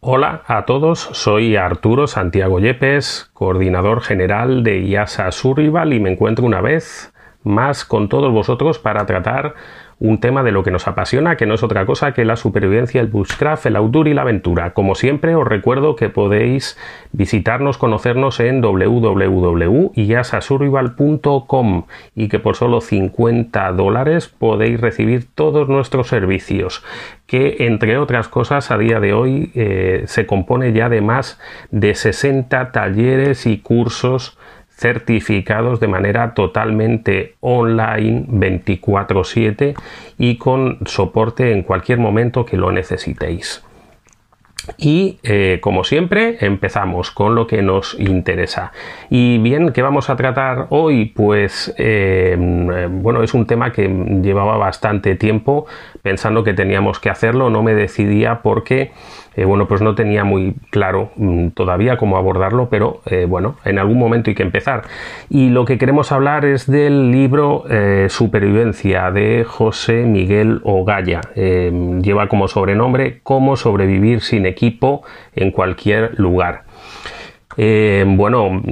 Hola a todos, soy Arturo Santiago Yepes, coordinador general de IASA Survival y me encuentro una vez más con todos vosotros para tratar un tema de lo que nos apasiona, que no es otra cosa que la supervivencia, el bushcraft, el outdoor y la aventura. Como siempre, os recuerdo que podéis visitarnos, conocernos en www.iasasurvival.com y que por solo 50 dólares podéis recibir todos nuestros servicios, que entre otras cosas a día de hoy eh, se compone ya de más de 60 talleres y cursos certificados de manera totalmente online 24/7 y con soporte en cualquier momento que lo necesitéis. Y eh, como siempre, empezamos con lo que nos interesa. Y bien, ¿qué vamos a tratar hoy? Pues eh, bueno, es un tema que llevaba bastante tiempo pensando que teníamos que hacerlo, no me decidía porque eh, bueno, pues no tenía muy claro mm, todavía cómo abordarlo, pero eh, bueno, en algún momento hay que empezar. Y lo que queremos hablar es del libro eh, Supervivencia de José Miguel Ogaya. lleva como sobrenombre Cómo sobrevivir sin equipo en cualquier lugar. Eh, bueno,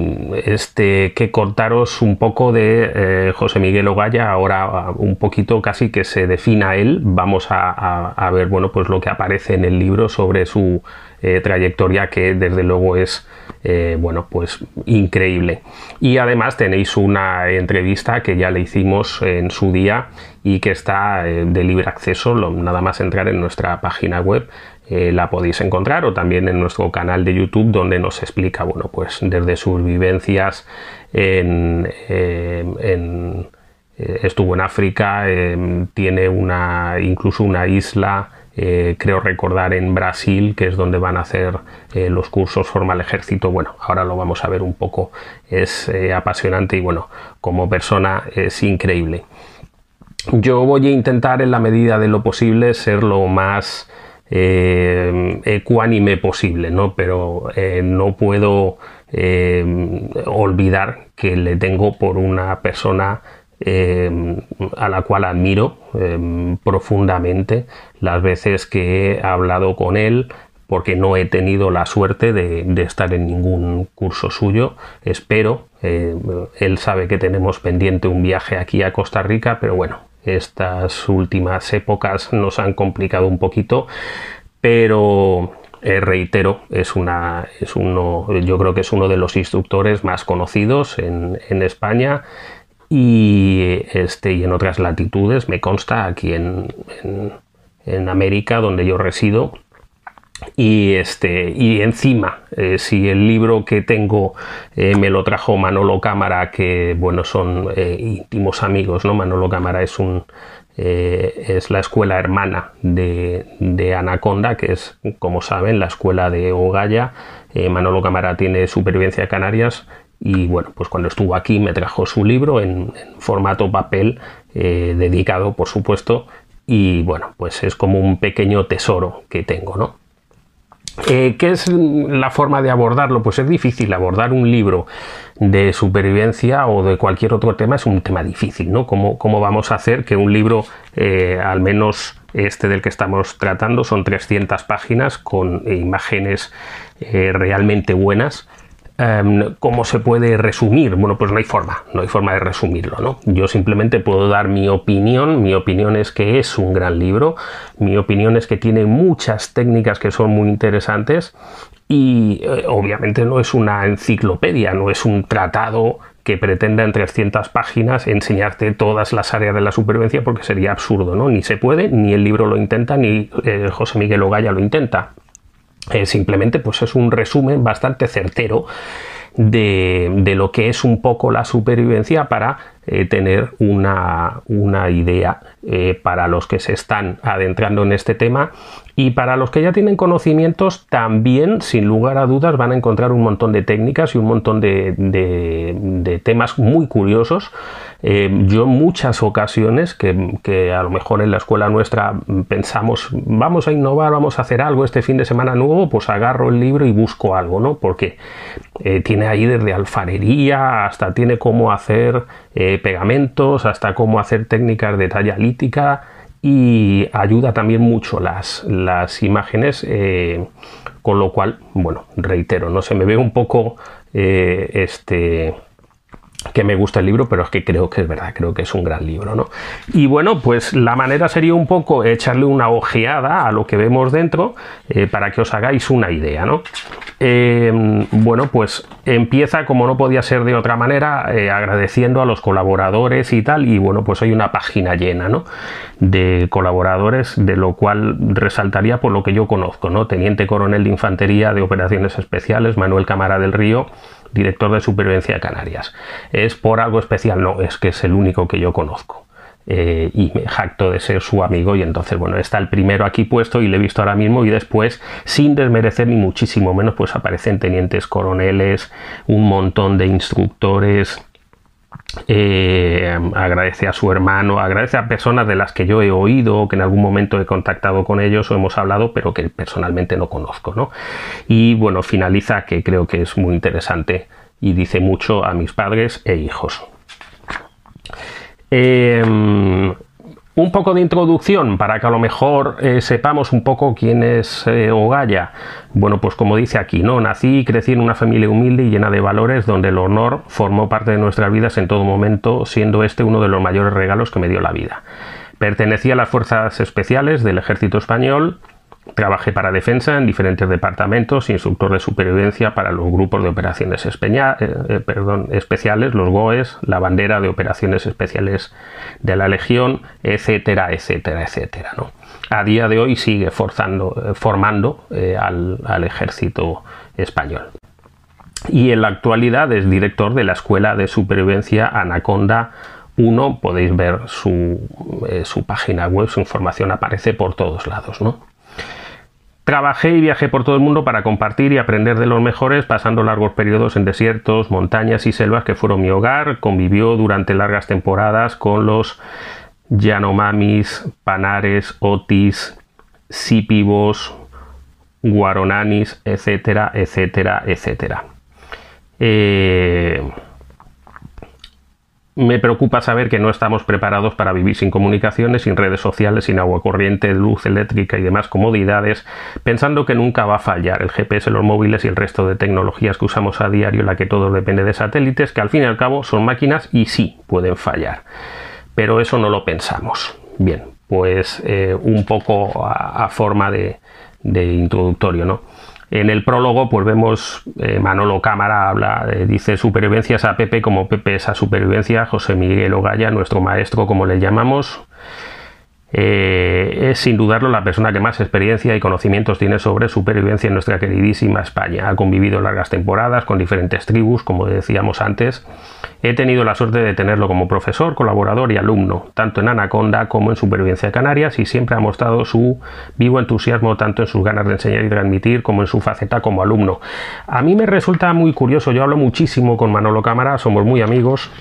este, que contaros un poco de eh, José Miguel Ogaya, ahora un poquito casi que se defina él. Vamos a, ver, bueno, pues lo que aparece en el libro sobre su eh, trayectoria, que desde luego es, bueno, pues increíble. Y además tenéis una entrevista que ya le hicimos en su día y que está de libre acceso, nada más entrar en nuestra página web eh, la podéis encontrar o también en nuestro canal de YouTube donde nos explica, bueno, pues desde sus vivencias en, eh, eh, estuvo en África, tiene una incluso una isla, creo recordar en Brasil, que es donde van a hacer los cursos Forma al Ejército. Bueno, ahora lo vamos a ver un poco, es apasionante y bueno, como persona es increíble. Yo voy a intentar en la medida de lo posible ser lo más eh, ecuánime posible, ¿no? Pero eh, no puedo eh, olvidar que le tengo por una persona a la cual admiro profundamente las veces que he hablado con él porque no he tenido la suerte de, estar en ningún curso suyo espero él sabe que tenemos pendiente un viaje aquí a Costa Rica pero bueno estas últimas épocas nos han complicado un poquito, pero eh, reitero, es una, es uno, yo creo que es uno de los instructores más conocidos en, España y, este, y en otras latitudes, me consta, aquí en, en América, donde yo resido, y este y encima eh, si el libro que tengo eh, me lo trajo Manolo Cámara que bueno son eh, íntimos amigos no Manolo Cámara es un es la escuela hermana de, de, Anaconda que es como saben la escuela de Ogaya Manolo Cámara tiene supervivencia Canarias y bueno pues cuando estuvo aquí me trajo su libro en, en formato papel dedicado por supuesto y bueno pues es como un pequeño tesoro que tengo no eh, ¿Qué es la forma de abordarlo? Pues es difícil abordar un libro de supervivencia o de cualquier otro tema, es un tema difícil, ¿no? ¿Cómo, vamos a hacer que un libro, eh, al menos este del que estamos tratando, son 300 páginas con imágenes eh, realmente buenas, Em, ¿Cómo se puede resumir? Bueno, pues no hay forma, no hay forma de resumirlo, ¿no? Yo simplemente puedo dar mi opinión, mi opinión es que es un gran libro, mi opinión es que tiene muchas técnicas que son muy interesantes y eh, obviamente no es una enciclopedia, no es un tratado que pretenda en 300 páginas enseñarte todas las áreas de la supervivencia porque sería absurdo, ¿no? Ni se puede, ni el libro lo intenta, ni eh, José Miguel Ogaya lo intenta. Eh, simplemente pues es un resumen bastante certero de, de, lo que es un poco la supervivencia para eh, tener una, una idea eh, para los que se están adentrando en este tema y para los que ya tienen conocimientos también sin lugar a dudas van a encontrar un montón de técnicas y un montón de, de, temas muy curiosos. Eh, yo muchas ocasiones que, que, a lo mejor en la escuela nuestra pensamos vamos a innovar vamos a hacer algo este fin de semana nuevo pues agarro el libro y busco algo no porque tiene ahí desde alfarería hasta tiene cómo hacer pegamentos, hasta cómo hacer técnicas de talla lítica y ayuda también mucho las, las imágenes, eh, con lo cual, bueno, reitero, no se me ve un poco eh, este que me gusta el libro, pero es que creo que es verdad, creo que es un gran libro, ¿no? Y bueno, pues la manera sería un poco echarle una ojeada a lo que vemos dentro eh, para que os hagáis una idea, ¿no? Eh, bueno, pues empieza como no podía ser de otra manera, eh, agradeciendo a los colaboradores y tal, y bueno, pues hay una página llena, ¿no? De colaboradores, de lo cual resaltaría por lo que yo conozco, ¿no? Teniente Coronel de Infantería de Operaciones Especiales, Manuel Cámara del Río, director de supervivencia de Canarias. ¿Es por algo especial? No, es que es el único que yo conozco. Eh, y me jacto de ser su amigo y entonces bueno está el primero aquí puesto y le he visto ahora mismo y después sin desmerecer ni muchísimo menos pues aparecen tenientes coroneles un montón de instructores eh, agradece a su hermano, agradece a personas de las que yo he oído que en algún momento he contactado con ellos o hemos hablado, pero que personalmente no conozco. ¿no? Y bueno, finaliza que creo que es muy interesante y dice mucho a mis padres e hijos. Eh, un poco de introducción para que a lo mejor eh, sepamos un poco quién es eh, Ogaya. Bueno, pues como dice aquí, ¿no? Nací y crecí en una familia humilde y llena de valores donde el honor formó parte de nuestras vidas en todo momento, siendo este uno de los mayores regalos que me dio la vida. Pertenecía a las fuerzas especiales del ejército español, Trabajé para defensa en diferentes departamentos, instructor de supervivencia para los grupos de operaciones eh, eh, especiales, los GOES, la bandera de operaciones especiales de la Legión, etcétera, etcétera, etcétera. A día de hoy sigue forzando, eh, formando al, al ejército español. Y en la actualidad es director de la Escuela de Supervivencia Anaconda 1. Podéis ver su, su página web, su información aparece por todos lados. ¿no? Trabajé y viajé por todo el mundo para compartir y aprender de los mejores, pasando largos periodos en desiertos, montañas y selvas que fueron mi hogar. Convivió durante largas temporadas con los Yanomamis, Panares, Otis, Sipibos, Guaronanis, etcétera, etcétera, etcétera. Eh, me preocupa saber que no estamos preparados para vivir sin comunicaciones, sin redes sociales, sin agua corriente, luz eléctrica y demás comodidades, pensando que nunca va a fallar el GPS, los móviles y el resto de tecnologías que usamos a diario, la que todo depende de satélites, que al fin y al cabo son máquinas y sí pueden fallar. Pero eso no lo pensamos. Bien, pues eh, un poco a, forma de, de introductorio, ¿no? En el prólogo, pues vemos eh, Manolo Cámara habla, eh, dice supervivencias a Pepe como Pepe es a supervivencia, José Miguel Ogaya, nuestro maestro, como le llamamos, eh, es sin dudarlo la persona que más experiencia y conocimientos tiene sobre supervivencia en nuestra queridísima España. Ha convivido largas temporadas con diferentes tribus, como decíamos antes. He tenido la suerte de tenerlo como profesor, colaborador y alumno, tanto en Anaconda como en Supervivencia Canarias, y siempre ha mostrado su vivo entusiasmo tanto en sus ganas de enseñar y transmitir como en su faceta como alumno. A mí me resulta muy curioso, yo hablo muchísimo con Manolo Cámara, somos muy amigos,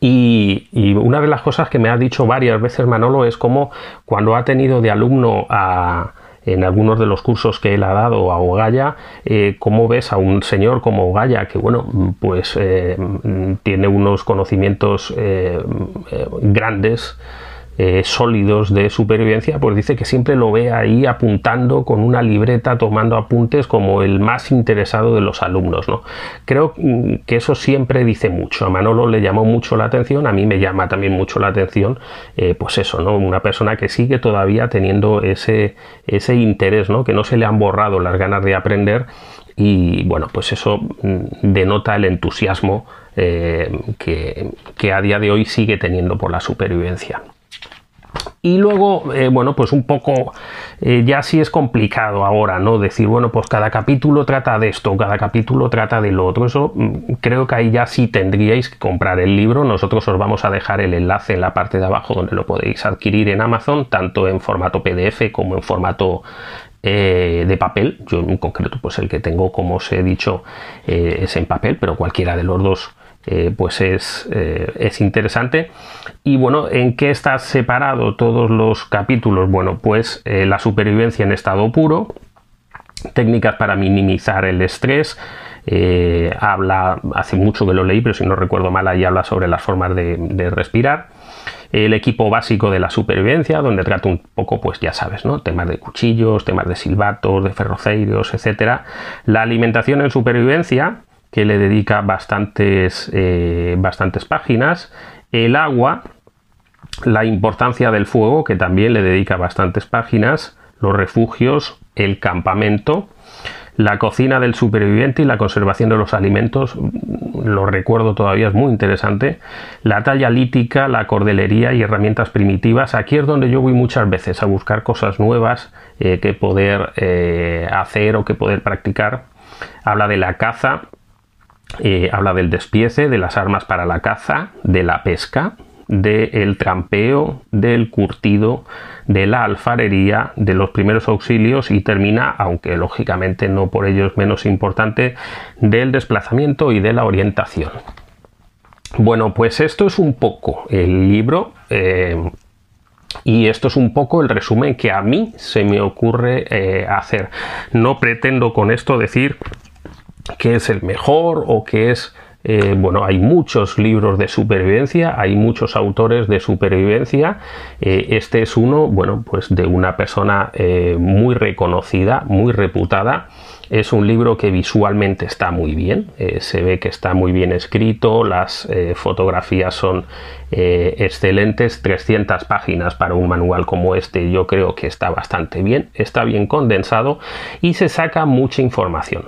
y, una de las cosas que me ha dicho varias veces Manolo es como cuando ha tenido de alumno en algunos de los cursos que él ha dado a Ogaya, eh, cómo ves a un señor como Ogaya, que bueno, pues eh, tiene unos conocimientos eh, grandes eh, sólidos de supervivencia, pues dice que siempre lo ve ahí apuntando con una libreta, tomando apuntes como el más interesado de los alumnos. ¿no? Creo mm, que eso siempre dice mucho. A Manolo le llamó mucho la atención, a mí me llama también mucho la atención, eh, pues eso, ¿no? Una persona que sigue todavía teniendo ese, ese interés, ¿no? Que no se le han borrado las ganas de aprender y bueno, pues eso mm, denota el entusiasmo eh, que, que a día de hoy sigue teniendo por la supervivencia. Y luego, eh, bueno, pues un poco, eh, ya sí es complicado ahora, ¿no? Decir, bueno, pues cada capítulo trata de esto, cada capítulo trata de lo otro. Eso mm, creo que ahí ya sí tendríais que comprar el libro. Nosotros os vamos a dejar el enlace en la parte de abajo donde lo podéis adquirir en Amazon, tanto en formato PDF como en formato eh, de papel. Yo en concreto, pues el que tengo, como os he dicho, es en papel, pero cualquiera de los dos eh, pues es, eh, es, interesante. Y bueno, ¿en qué está separado todos los capítulos? Bueno, pues eh, la supervivencia en estado puro, técnicas para minimizar el estrés. habla, hace mucho que lo leí, pero si no recuerdo mal, ahí habla sobre las formas de, respirar. el equipo básico de la supervivencia, donde trata un poco, pues ya sabes, ¿no? Temas de cuchillos, temas de silbatos, de ferroceiros, etcétera. La alimentación en supervivencia, que le dedica bastantes, eh, bastantes páginas. El agua, la importancia del fuego, que también le dedica bastantes páginas. Los refugios, el campamento, la cocina del superviviente y la conservación de los alimentos, lo recuerdo todavía, es muy interesante. La talla lítica, la cordelería y herramientas primitivas. Aquí es donde yo voy muchas veces a buscar cosas nuevas eh, que poder eh, hacer o que poder practicar. Habla de la caza, eh, habla del despiece, de las armas para la caza, de la pesca, del trampeo, del curtido, de la alfarería, de los primeros auxilios y termina, aunque lógicamente no por ello es menos importante, del desplazamiento y de la orientación. Bueno, pues esto es un poco el libro eh, y esto es un poco el resumen que a mí se me ocurre eh, hacer. No pretendo con esto decir que es el mejor o que es eh, bueno, hay muchos libros de supervivencia, hay muchos autores de supervivencia. Eh, este es uno, bueno, pues de una persona eh, muy reconocida, muy reputada. Es un libro que visualmente está muy bien, se ve que está muy bien escrito, las fotografías son excelentes, 300 páginas para un manual como este yo creo que está bastante bien, está bien condensado y se saca mucha información.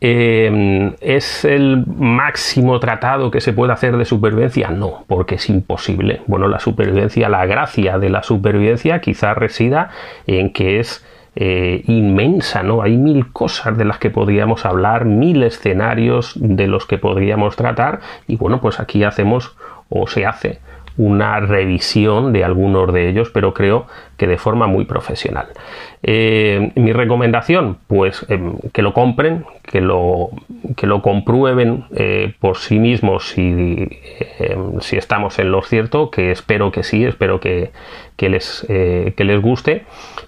Em, ¿Es el máximo tratado que se puede hacer de supervivencia? No, porque es imposible. Bueno, la supervivencia, la gracia de la supervivencia quizás resida en que es eh, inmensa, ¿no? Hay mil cosas de las que podríamos hablar, mil escenarios de los que podríamos tratar y bueno, pues aquí hacemos o se hace una revisión de algunos de ellos, pero creo que de forma muy profesional. Eh, mi recomendación, pues em, que lo compren, que lo, que lo comprueben eh, por sí mismos si, em, si, estamos en lo cierto, que espero que sí, espero que, les, eh, que les guste.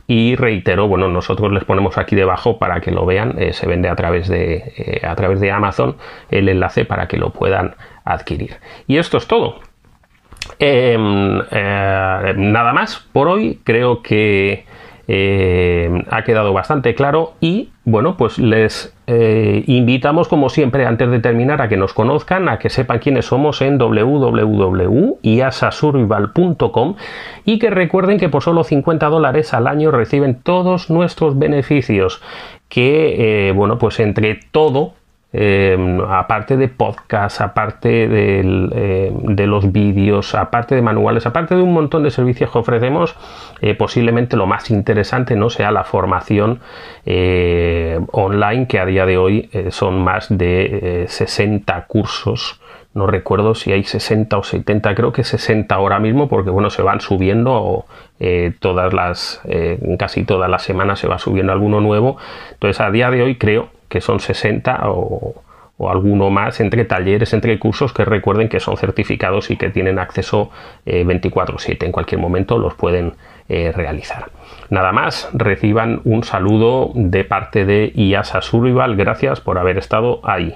Y reitero, bueno, nosotros les ponemos aquí debajo para que lo vean, se vende a través, de, a través de Amazon el enlace para que lo puedan adquirir. Y esto es todo. Em, eh, nada más por hoy, creo que eh, ha quedado bastante claro y bueno, pues les eh, invitamos como siempre antes de terminar a que nos conozcan, a que sepan quiénes somos en www.iasasurvival.com y que recuerden que por solo 50 dólares al año reciben todos nuestros beneficios que bueno, pues entre todo Em, aparte de podcast, aparte em, de los vídeos, aparte de manuales, aparte de un montón de servicios que ofrecemos, eh, posiblemente lo más interesante no sea la formación eh, online, que a día de hoy eh, son más de 60 cursos. No recuerdo si hay 60 o 70, creo que 60 ahora mismo, porque bueno, se van subiendo todas las, casi todas las semanas se va subiendo alguno nuevo. Entonces, a día de hoy creo que son 60 o, alguno más entre talleres, entre cursos que recuerden que son certificados y que tienen acceso 24/7. Eh, en cualquier momento los pueden eh, realizar. Nada más, reciban un saludo de parte de IASA Survival. Gracias por haber estado ahí.